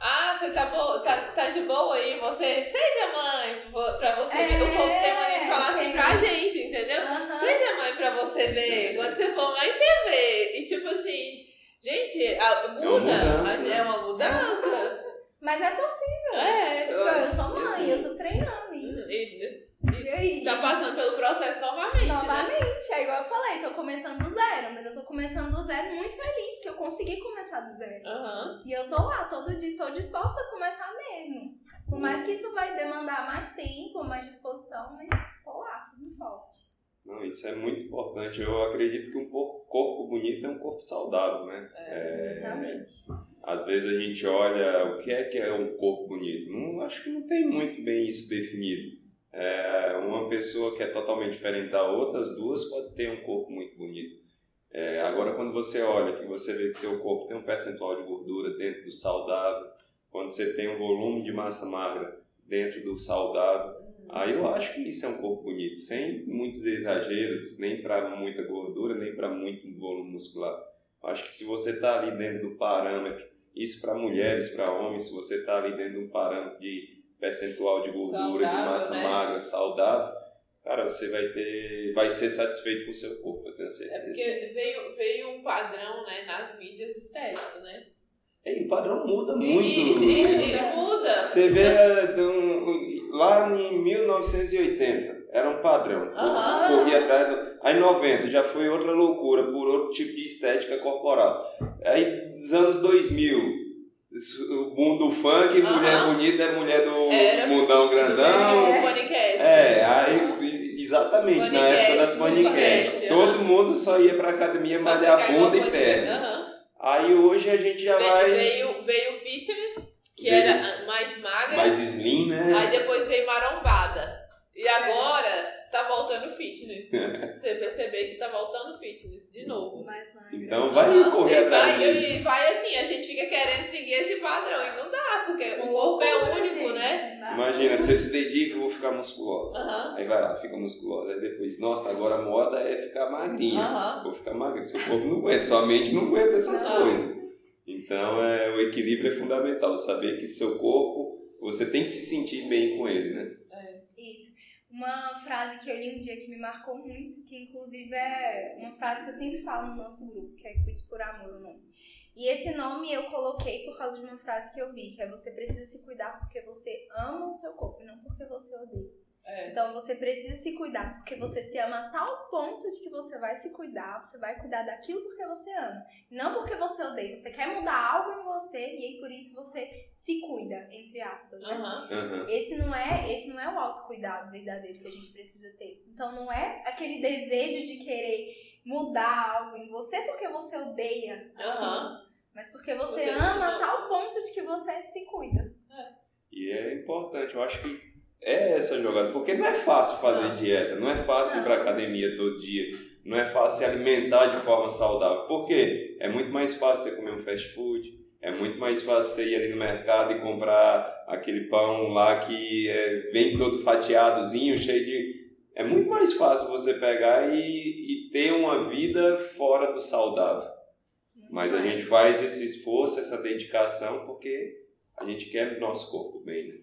ah, você tá, bo tá, tá de boa aí, você seja mãe, pra você ver. É, O povo tem mania de falar assim pra gente, entendeu? Seja mãe pra você ver. Quando você for mãe, você vê. E tipo assim, gente, a- uma muda. mudança, A- né? É uma mudança. Mas é possível. É. Então, eu sou mãe, eu tô treinando. E, E, aí? tá passando pelo processo novamente, né? Novamente, é igual eu falei, tô começando do zero, mas eu tô começando do zero muito feliz que eu consegui começar do zero. Aham. E eu tô lá, todo dia, tô disposta a começar mesmo. Por mais que isso vai demandar mais tempo, mais disposição, mas tô lá, firme forte. Não, isso é muito importante. Eu acredito que um corpo, bonito é um corpo saudável, né? É, Exatamente. às vezes a gente olha o que é que é um corpo bonito. Não, acho que não tem muito bem isso definido. É, uma pessoa que é totalmente diferente da outra, as duas pode ter um corpo muito bonito. É, agora, quando você olha, que você vê que seu corpo tem um percentual de gordura dentro do saudável, quando você tem um volume de massa magra dentro do saudável, aí eu acho que isso é um corpo bonito, sem muitos exageros, nem para muita gordura, nem para muito volume muscular. Eu acho que se você está ali dentro do parâmetro, isso para mulheres, para homens, se você está ali dentro de um parâmetro de percentual de gordura, de Saudável, massa né? magra, saudável, cara, você vai ter, vai ser satisfeito com o seu corpo, eu tenho É certeza. porque veio, veio um padrão, né, nas mídias estéticas, né? Ei, o padrão muda muito. E, e muda. Você vê é, de um- lá em 1980, era um padrão. Aham. Corria atrás do. Aí em 90 já foi outra loucura, por outro tipo de estética corporal. Aí nos anos 2000, isso- o mundo do funk, Aham. mulher bonita é mulher do Era. mundão grandão. Do podcast. É, aí exatamente, na época das paniquete, Todo aham. mundo só ia pra academia malhar bunda e perna. Aham. Aí hoje a gente já Veio, vai veio, veio fitness, que Veio. era mais magra. mais slim, né? Aí depois veio marombada. E agora tá voltando fitness. *laughs* Você perceber que tá voltando fitness de novo. Mais magra. Então vai correr e atrás vai, disso. e vai assim, a gente fica querendo seguir esse padrão e não dá, porque o corpo é Loucura, único, gente, né? Imagina, você se dedica, eu vou ficar musculosa. Aham. Aí vai lá, fica musculosa. Aí depois, nossa, agora a moda é ficar magrinha. Aham. Vou ficar magrinha. Seu corpo não aguenta, sua mente não aguenta essas Não. coisas. Então, é, o equilíbrio é fundamental. Saber que seu corpo, você tem que se sentir bem com ele, né? Uma frase que eu li um dia que me marcou muito, que inclusive é uma frase que eu sempre falo no nosso grupo, que é Cuide por Amor o nome. E esse nome eu coloquei por causa de uma frase que eu vi, que é você precisa se cuidar porque você ama o seu corpo e não porque você odeia. É. Então você precisa se cuidar porque você se ama a tal ponto de que você vai se cuidar, você vai cuidar daquilo porque você ama, não porque você odeia. Você quer mudar algo em você e aí por isso você se cuida, entre aspas, né? Aham. Aham. Esse não é, esse não é o autocuidado verdadeiro que a gente precisa ter. Então não é aquele desejo de querer mudar algo em você porque você odeia aquilo, Aham. mas porque você, Você ama a ama. tal ponto de que você se cuida. E é importante, eu acho que é essa jogada, porque não é fácil fazer dieta, não é fácil ir pra academia todo dia, não é fácil se alimentar de forma saudável. Por quê? É muito mais fácil você comer um fast food, é muito mais fácil você ir ali no mercado e comprar aquele pão lá que é, vem todo fatiadozinho, cheio de. É muito mais fácil você pegar e, e ter uma vida fora do saudável. Mas a gente faz esse esforço, essa dedicação, porque a gente quer o nosso corpo bem, né?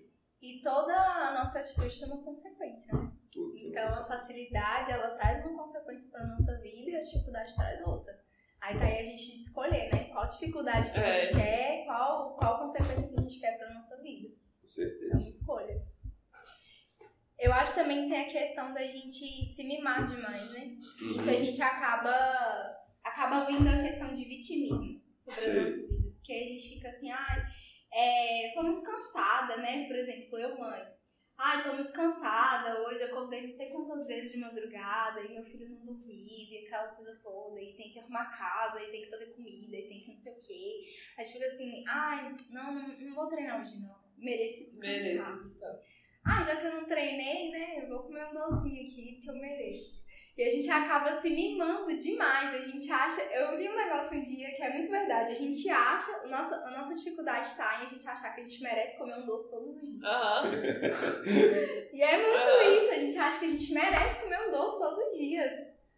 E toda a nossa atitude tem uma consequência, né? Tudo. Então a facilidade, ela traz uma consequência para nossa vida e a dificuldade traz outra. Aí tá aí a gente de escolher, né? Qual dificuldade que a gente É. quer, qual, qual consequência que a gente quer para nossa vida. Com É uma certeza. escolha. Eu acho também que tem a questão da gente se mimar demais, né? Isso a Uhum. gente acaba acaba vindo a questão de vitimismo sobre Sei. as nossas vidas. Porque a gente fica assim, ai, é, eu tô muito cansada, né? Por exemplo, eu, mãe. Ai, tô muito cansada, hoje acordei não sei quantas vezes de madrugada e meu filho não dormiu, e aquela coisa toda, e tem que arrumar casa, e tem que fazer comida, e tem que não sei o quê. Aí fica assim, ai, não, não, não vou treinar hoje não, mereço descansar. Merece descanso. Ah, já que eu não treinei, né? Eu vou comer um docinho aqui porque eu mereço. E a gente acaba se mimando demais. A gente acha. Eu li um negócio um dia que é muito verdade. A gente acha. A nossa, a nossa dificuldade tá em a gente achar que a gente merece comer um doce todos os dias. Aham. *laughs* E é muito Aham. isso. A gente acha que a gente merece comer um doce todos os dias.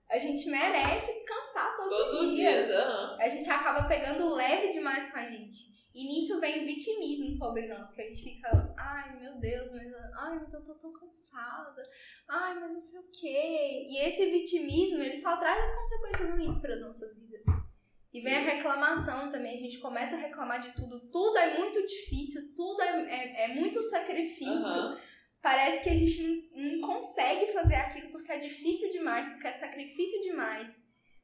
A gente merece descansar todos, Todos os dias, aham. a gente acaba pegando leve demais com a gente. E nisso vem o vitimismo sobre nós, que a gente fica, ai meu Deus, mas, ai, mas eu tô tão cansada, ai, mas não sei o quê. E esse vitimismo, ele só traz as consequências ruins para as nossas vidas. E vem a reclamação também, a gente começa a reclamar de tudo, tudo é muito difícil, tudo é, é, é muito sacrifício. Aham. Parece que a gente não, não consegue fazer aquilo porque é difícil demais, porque é sacrifício demais.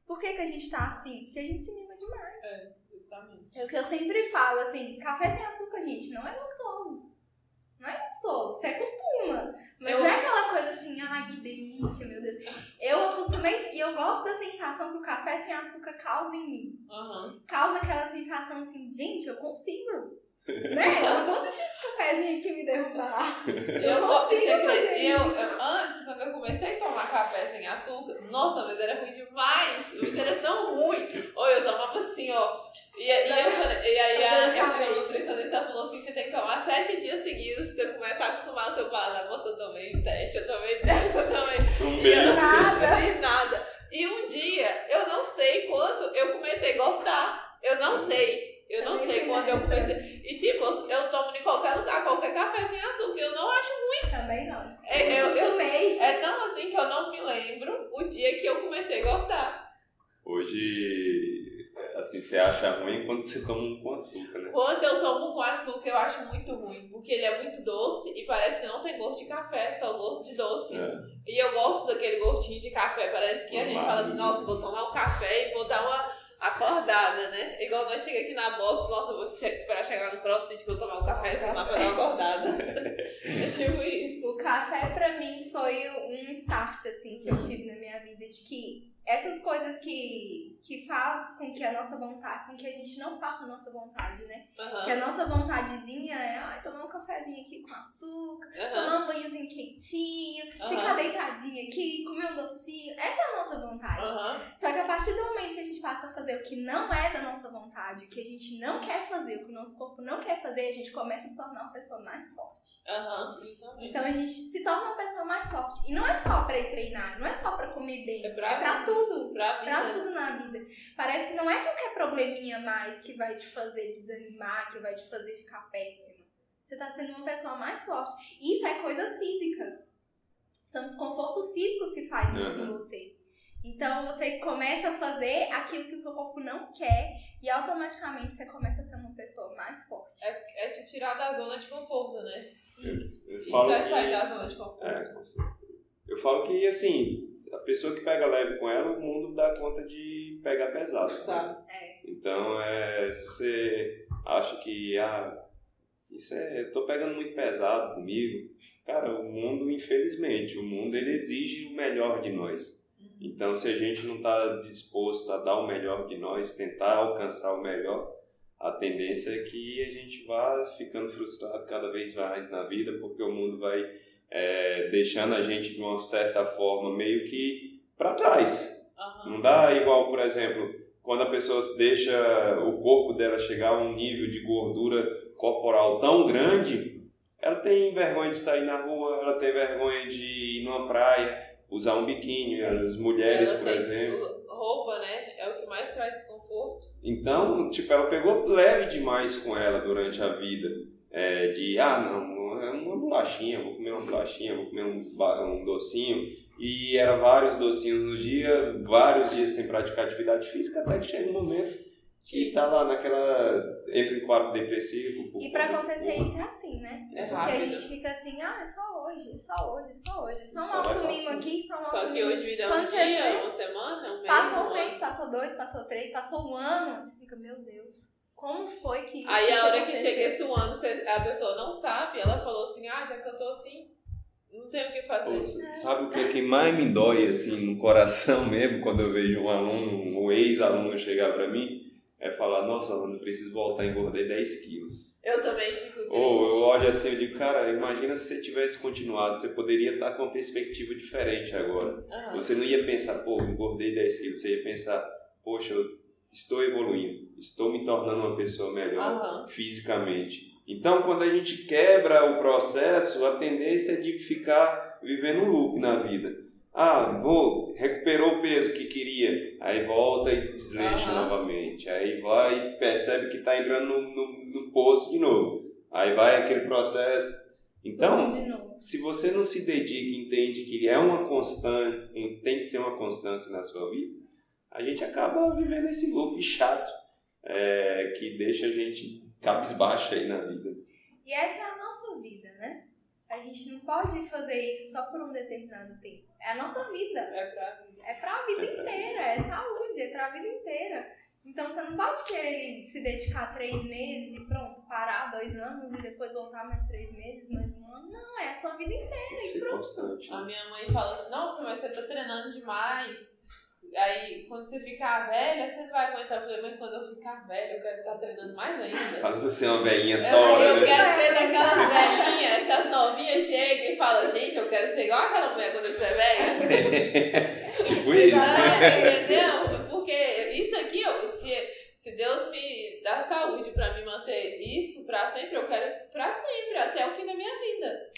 Por que, que a gente tá assim? Porque a gente se mima demais. Justamente. É o que eu sempre falo, assim, café sem açúcar, gente, não é gostoso. Não é gostoso, você acostuma. Mas Eu- não é aquela coisa assim, ai, que delícia, meu Deus. Eu acostumei e eu gosto da sensação que o café sem açúcar causa em mim. Aham. Causa aquela sensação assim, gente, eu consigo. Né? Eu vou deixar esse cafezinho aqui me derrubar. Eu, consigo você acredita? fazer eu, isso. eu- antes, quando eu comecei a tomar café sem açúcar, nossa, mas era ruim demais. Mas era tão ruim. Ou eu tomava assim, ó. E, e, eu falei- e aí a, minha nutricionista falou assim: você tem que tomar sete dias seguidos pra você começar a acostumar o seu paladar. Moça, eu tomei sete, eu tomei dez, eu tomei. *laughs* Um E eu mês. Nada. não nada. E um dia, eu não sei quando eu comecei a gostar. Eu não sei. Eu não Também sei fui quando eu comecei. E tipo, eu, tomo em qualquer lugar, qualquer café sem açúcar. Eu não acho. Também não. É, eu, eu, acostumei. é tão assim que eu não me lembro o dia que eu comecei a gostar. Hoje, assim, você acha ruim quando você toma um com açúcar, né? Quando eu tomo com açúcar, eu acho muito ruim. Porque ele é muito doce e parece que não tem gosto de café, só gosto de doce. É. E eu gosto daquele gostinho de café. Parece que a gente fala assim, nossa, vou tomar um café e vou dar uma acordada, né? Igual nós chegamos aqui na box, nossa, eu vou che- esperar chegar no crossfit que eu vou tomar um café e lá pra dar uma acordada. *laughs* é tipo isso. O café pra mim foi um start assim que eu tive na minha vida de que essas coisas que que faz com que a nossa vontade, com que a gente não faça a nossa vontade, né? Que a nossa vontadezinha é, tomar um cafezinho aqui com açúcar, aham, tomar um banhozinho quentinho, Aham. ficar deitadinha aqui, comer um docinho. Essa é a nossa vontade. Só que a partir do momento que a gente passa a fazer o que não é da nossa vontade, o que a gente não quer fazer, o que o nosso corpo não quer fazer, a gente começa a se tornar uma pessoa mais forte. Então a gente se torna uma pessoa mais forte. E não é só pra ir treinar, não é só pra comer bem. É pra é pra vida. Tudo. Pra Pra vida. tudo na vida. Parece que não é qualquer probleminha mais que vai te fazer desanimar, que vai te fazer ficar péssima. Você tá sendo uma pessoa mais forte. Isso é coisas físicas. São os confortos físicos que fazem isso Uhum. com você. Então você começa a fazer aquilo que o seu corpo não quer e automaticamente você começa a ser uma pessoa mais forte. É te tirar da zona de conforto, né? Isso. Eu Isso falo é que- sair da zona de conforto. É, com certeza. Eu falo que, assim, a pessoa que pega leve com ela, o mundo dá conta de pegar pesado. ela. Tá. Então, é, se você acha que, ah, isso é, eu tô pegando muito pesado comigo, cara, o mundo, infelizmente, o mundo, ele exige o melhor de nós. Então, se a gente não está disposto a dar o melhor de nós, tentar alcançar o melhor, a tendência é que a gente vá ficando frustrado cada vez mais na vida, porque o mundo vai é, deixando a gente de uma certa forma meio que para trás. Aham. Não dá igual, por exemplo, quando a pessoa deixa o corpo dela chegar a um nível de gordura corporal tão grande, ela tem vergonha de sair na rua, ela tem vergonha de ir numa praia, usar um biquíni, as mulheres, por exemplo. Roupa, né? É o que mais traz desconforto. Então, tipo, ela pegou leve demais com ela durante a vida. É, de, ah, não, uma bolachinha, vou comer uma bolachinha, vou comer um, um docinho. E era vários docinhos no dia, vários dias sem praticar atividade física, até que chega um momento que tá lá naquela. entra em quadro depressivo. E pra acontecer isso é assim, né? É Porque a gente fica assim, ah, é só hoje, é só hoje, é só hoje, é só um alto mimo aqui, só um alto Só que mimo. hoje vira um dia, uma semana, um mês. Passou um mês, passou dois, passou três, passou um ano, você fica, meu Deus, como foi que Aí isso a hora que chega esse um ano, a pessoa não sabe, ela falou assim, ah, já tô assim, não tenho o que fazer. Pô, Sabe o que, é que mais me dói, assim, no coração *laughs* mesmo, quando eu vejo um aluno, um ex-aluno chegar pra mim, é falar, nossa, Alan, eu preciso voltar a engordei 10 quilos. Eu também fico triste. Ou eu olho assim, eu digo, cara, imagina se você tivesse continuado, você poderia estar com uma perspectiva diferente agora. Aham. Você não ia pensar, pô, engordei 10 quilos, você ia pensar, poxa, eu estou evoluindo, estou me tornando uma pessoa melhor Aham. fisicamente. Então, quando a gente quebra o processo, a tendência é de ficar vivendo um loop na vida. Ah, vou, recuperou o peso que queria, aí volta e desleixa Aham. novamente. Aí vai e percebe que está entrando no, no, no poço de novo. Aí vai aquele processo. Então, se você não se dedica e entende que é uma constante, tem que ser uma constância na sua vida, a gente acaba vivendo esse loop chato é, que deixa a gente cabisbaixa aí na vida. E essa é a nossa vida, né? A gente não pode fazer isso só por um determinado tempo. É a nossa vida. É pra mim. É pra vida inteira. É saúde, é pra vida inteira. Então você não pode querer se dedicar três meses e pronto, parar dois anos e depois voltar mais três meses, mais um ano. Não, é a sua vida inteira. Tem que E ser pronto. constante. A né? minha mãe fala assim, nossa, mas você tá treinando demais. Aí, quando você ficar velha, você não vai aguentar. Eu falei, mãe, quando eu ficar velha, eu quero estar treinando mais ainda. Para você ser uma velhinha Eu, tora, eu né? quero ser daquelas velhinhas, que as novinhas chegam e falam, gente, eu quero ser igual aquela mulher quando eu estiver velha. *laughs* tipo isso. Ah, entendeu? Porque isso aqui, ó, se, se Deus me dá saúde pra me manter isso pra sempre, eu quero isso pra sempre, até o fim da minha vida.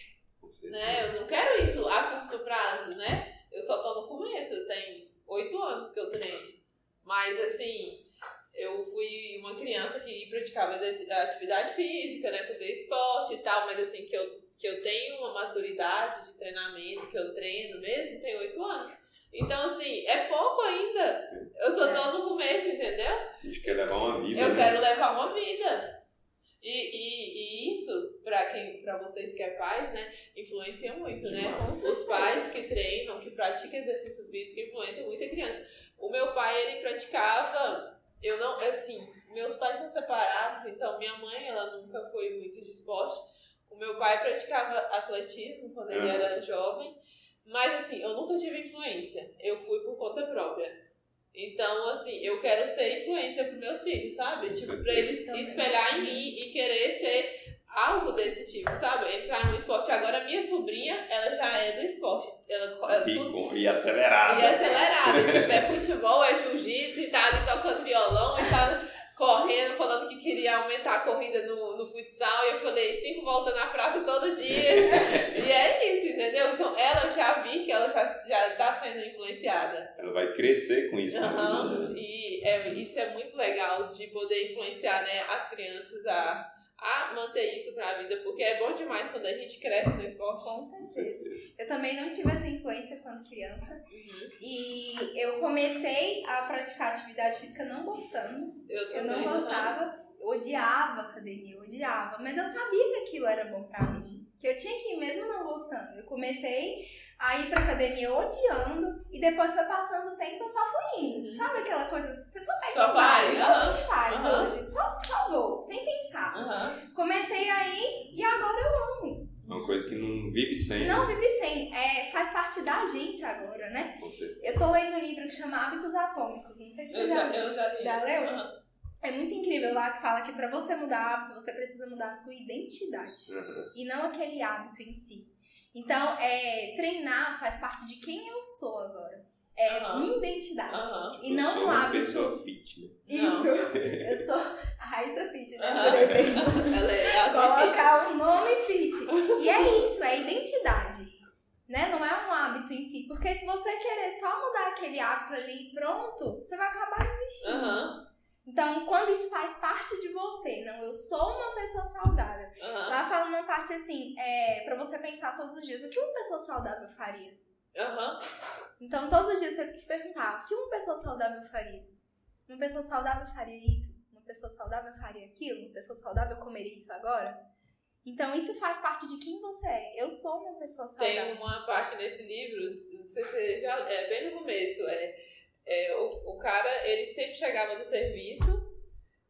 Né? Eu não quero isso a curto prazo, né? Eu só tô no começo, eu tenho oito anos que eu treino. Mas assim, eu fui uma criança que praticava atividade física, né? Fazia esporte e tal, mas assim, que eu, que eu tenho uma maturidade de treinamento, que eu treino mesmo, tem oito anos. Então, assim, é pouco ainda. Eu só tô no começo, entendeu? A gente quer levar uma vida, Eu né? quero levar uma vida. E, e, e isso, pra, quem, pra vocês que é pais, né, influencia muito, né? Demais. Os pais que treinam, que praticam exercício físico, influenciam muito a criança. O meu pai, ele praticava, eu não, assim, meus pais são separados, então minha mãe, ela nunca foi muito de esporte. O meu pai praticava atletismo quando ele era jovem, mas assim, eu nunca tive influência. Eu fui por conta própria. Então, assim, eu quero ser influência para meus filhos, sabe? Com Tipo, certeza. pra eles Também. espelhar em mim e querer ser algo desse tipo, sabe? Entrar no esporte. Agora, minha sobrinha, ela já é do esporte. Ela, ela E, tudo, e acelerada. e acelerada. *laughs* tipo, é futebol, é jiu-jitsu, e tá ali tocando violão, e tá correndo, falando que queria aumentar a corrida no, no futsal. E eu falei, cinco voltas na praça todo dia. *laughs* e é isso, entendeu? Então, ela eu já vi que ela já, já tá sendo influenciada. Ela vai crescer com isso. Né? E é, isso é muito legal de poder influenciar né, as crianças a, a manter isso pra vida, porque é bom demais quando a gente cresce no esporte. Com certeza. Eu também não tive essa influência quando criança. Uhum. E eu comecei a praticar atividade física não gostando. Eu, Eu também, não gostava, eu odiava academia, eu odiava. Mas eu sabia que aquilo era bom pra mim. Que eu tinha que ir mesmo não gostando. Eu comecei a ir pra academia odiando e depois foi passando o tempo eu só fui indo. Uhum. Sabe aquela coisa, você só faz Só que vai, vai, a gente faz Aham. hoje. Só, só vou, sem pensar. Comecei aí e agora eu amo. É uma coisa que não vive sem. Não vive sem, é, faz parte da gente agora, né? Com certeza. Eu tô lendo um livro que chama Hábitos Atômicos, não sei se você Eu já, já, leu. eu já li. Já leu? É muito incrível lá que fala que pra você mudar hábito, você precisa mudar a sua identidade Aham. e não aquele hábito em si. Então, é, treinar faz parte de quem eu sou agora. É Aham. minha identidade. Aham. E Eu não sou um uma hábito. pessoa fit, né? Isso. Eu sou a Raíssa Fit, né? Por exemplo. Ela é Colocar o nome fit. E é isso, é identidade. Né? Não é um hábito em si. Porque se você querer só mudar aquele hábito ali e pronto, você vai acabar desistindo. Aham. Então, quando isso faz parte de você, não, eu sou uma pessoa saudável. Aham. Lá fala uma parte assim, é pra você pensar todos os dias, o que uma pessoa saudável faria? Aham. Então, todos os dias você precisa se perguntar, o que uma pessoa saudável faria? Uma pessoa saudável faria isso? Uma pessoa saudável faria aquilo? Uma pessoa saudável comeria isso agora? Então, isso faz parte de quem você é. Eu sou uma pessoa saudável. Tem uma parte nesse livro, não sei se você já é bem no começo, é, é o, o cara, ele sempre chegava do serviço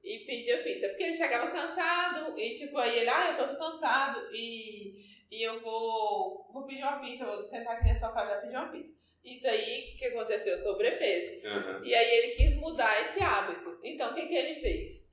e pedia pizza, porque ele chegava cansado e tipo aí ele, ah, eu tô cansado e, e eu vou vou pedir uma pizza, vou sentar aqui nessa sofá e já pedir uma pizza. Isso aí que aconteceu, sobrepeso. Aham. E aí ele quis mudar esse hábito. Então o que, que ele fez?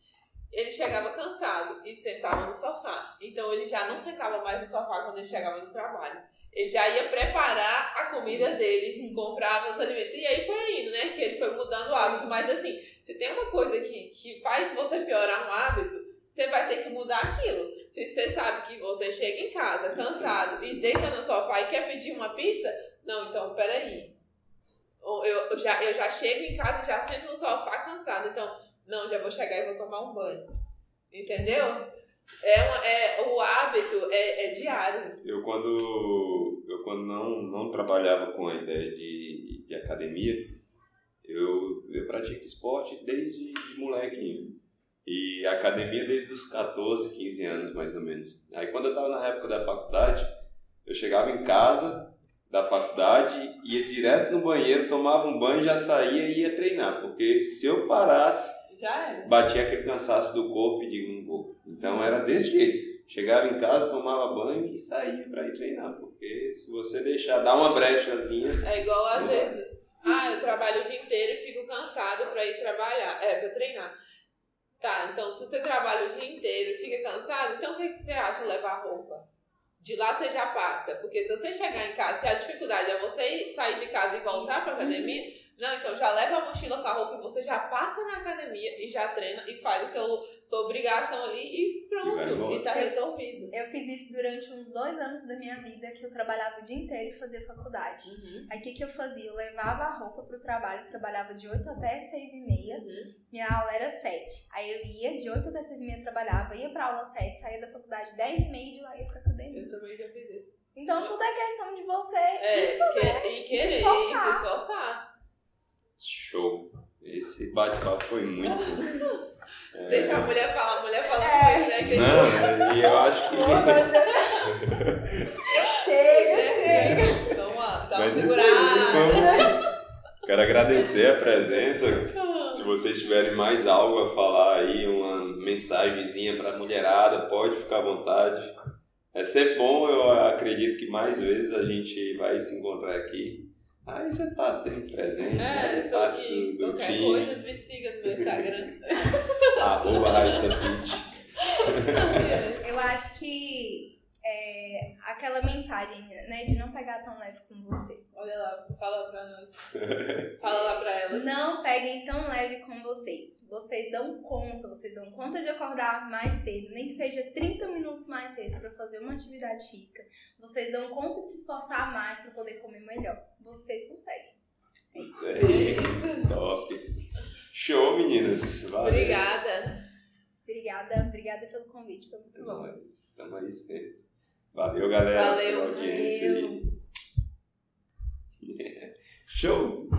Ele chegava cansado e sentava no sofá. Então ele já não sentava mais no sofá quando ele chegava do trabalho. Ele já ia preparar a comida dele, comprava os alimentos. E aí foi indo, né? Que ele foi mudando o hábito. Mas assim, se tem uma coisa que, que faz você piorar um hábito, você vai ter que mudar aquilo. Se você sabe que você chega em casa cansado e deita no sofá e quer pedir uma pizza, não, então peraí. Eu, eu, já, eu já chego em casa e já sento no sofá cansado. Então, não, já vou chegar e vou tomar um banho. Entendeu? É, uma, é O hábito é, é diário. Eu quando quando não, não trabalhava com a ideia de, de academia, eu, eu pratico esporte desde de molequinho. E academia desde os 14, 15 anos mais ou menos. Aí quando eu estava na época da faculdade, eu chegava em casa da faculdade, ia direto no banheiro, tomava um banho, já saía e ia treinar. Porque se eu parasse, batia aquele cansaço do corpo e digo, não vou. Então era desse jeito. Chegava em casa, tomava banho e saía pra ir treinar. Porque se você deixar, dar uma brechazinha. É igual às vezes. Ah, eu trabalho o dia inteiro e fico cansado pra ir trabalhar. É, pra treinar. Tá, então se você trabalha o dia inteiro e fica cansado, então o que, que você acha levar roupa? De lá você já passa. Porque se você chegar em casa, se a dificuldade é você ir- sair de casa e voltar pra academia, não, então já leva a mochila com a roupa e você já passa na academia e já treina e faz o seu, sua obrigação ali e E pronto. embora. E tá resolvido. Eu fiz isso durante uns dois anos da minha vida, que eu trabalhava o dia inteiro e fazia faculdade. Uhum. Aí o que, que eu fazia? Eu levava a roupa pro trabalho, trabalhava de 8 até 6 e meia. Uhum. Minha aula era 7. Aí eu ia de 8 até 6 e meia, trabalhava, ia pra aula 7, saía da faculdade 10 e meia e de lá ia pra academia. Eu também já fiz isso. Então tudo é questão de você É, ir que, e querer, esforçar. isso, esforçar. Show. Esse bate-papo foi muito bom. *laughs* É, Deixa a mulher falar, a mulher fala É. coisa, né? Que Não, e eu acho que. Chega, chega. Dá uma, dá uma Mas segurada. Quero agradecer a presença. Se vocês tiverem mais algo a falar aí, uma mensagenzinha pra mulherada, pode ficar à vontade. É sempre bom, eu acredito que mais vezes a gente vai se encontrar aqui. Aí você tá sempre presente, né? É, tô Parte aqui. do, do Qualquer time. coisa, me siga no meu Instagram. Arroba Raíssa Fit. Eu acho que é, aquela mensagem, né, de não pegar tão leve com você. Olha lá, fala pra nós. Fala lá pra elas. Não peguem tão leve com vocês. Vocês dão conta, vocês dão conta de acordar mais cedo, nem que seja 30 minutos mais cedo para fazer uma atividade física. Vocês dão conta de se esforçar mais para poder comer melhor. Vocês conseguem. Isso aí. Top. Show, meninas. Valeu. Obrigada. Obrigada, obrigada pelo convite, foi muito Valeu, galera. Valeu. Audiência valeu. *laughs* Show!